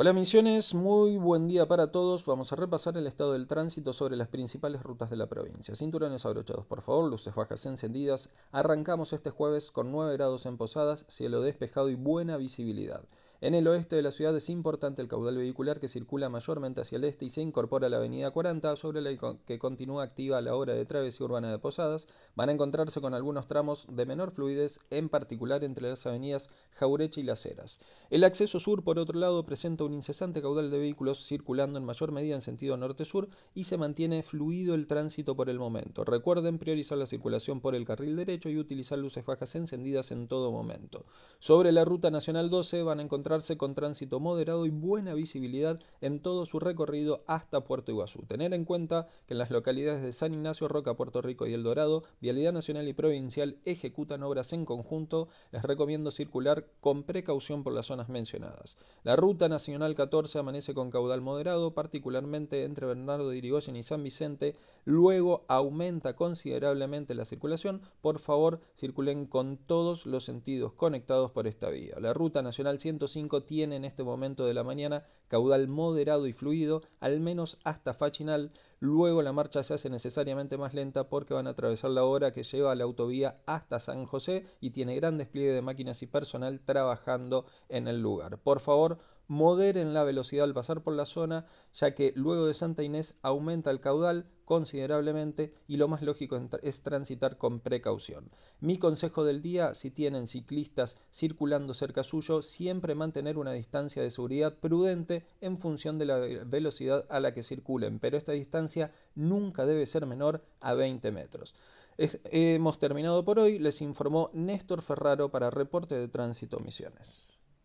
Hola Misiones, muy buen día para todos. Vamos a repasar el estado del tránsito sobre las principales rutas de la provincia. Cinturones abrochados, por favor, luces bajas encendidas. Arrancamos este jueves con 9 grados en Posadas, cielo despejado y buena visibilidad. En el oeste de la ciudad es importante el caudal vehicular que circula mayormente hacia el este y se incorpora a la avenida 40, sobre la que continúa activa la hora de travesía urbana de Posadas. Van a encontrarse con algunos tramos de menor fluidez, en particular entre las avenidas Jaureche y Las Heras. El acceso sur, por otro lado, presenta un incesante caudal de vehículos circulando en mayor medida en sentido norte-sur y se mantiene fluido el tránsito por el momento. Recuerden priorizar la circulación por el carril derecho y utilizar luces bajas encendidas en todo momento. Sobre la ruta nacional 12 van a encontrar con tránsito moderado y buena visibilidad en todo su recorrido hasta Puerto Iguazú. Tener en cuenta que en las localidades de San Ignacio, Roca, Puerto Rico y El Dorado, Vialidad Nacional y Provincial ejecutan obras en conjunto. Les recomiendo circular con precaución por las zonas mencionadas. La Ruta Nacional 14 amanece con caudal moderado, particularmente entre Bernardo de Irigoyen y San Vicente. Luego aumenta considerablemente la circulación. Por favor, circulen con todos los sentidos conectados por esta vía. La Ruta Nacional 105 tiene en este momento de la mañana caudal moderado y fluido, al menos hasta Fachinal. Luego la marcha se hace necesariamente más lenta porque van a atravesar la hora que lleva la autovía hasta San José y tiene gran despliegue de máquinas y personal trabajando en el lugar. Por favor, moderen la velocidad al pasar por la zona, ya que luego de Santa Inés aumenta el caudal considerablemente y lo más lógico es transitar con precaución. Mi consejo del día, si tienen ciclistas circulando cerca suyo, siempre mantener una distancia de seguridad prudente en función de la velocidad a la que circulen, pero esta distancia nunca debe ser menor a 20 metros. hemos terminado por hoy, les informó Néstor Ferraro para Reporte de Tránsito Misiones.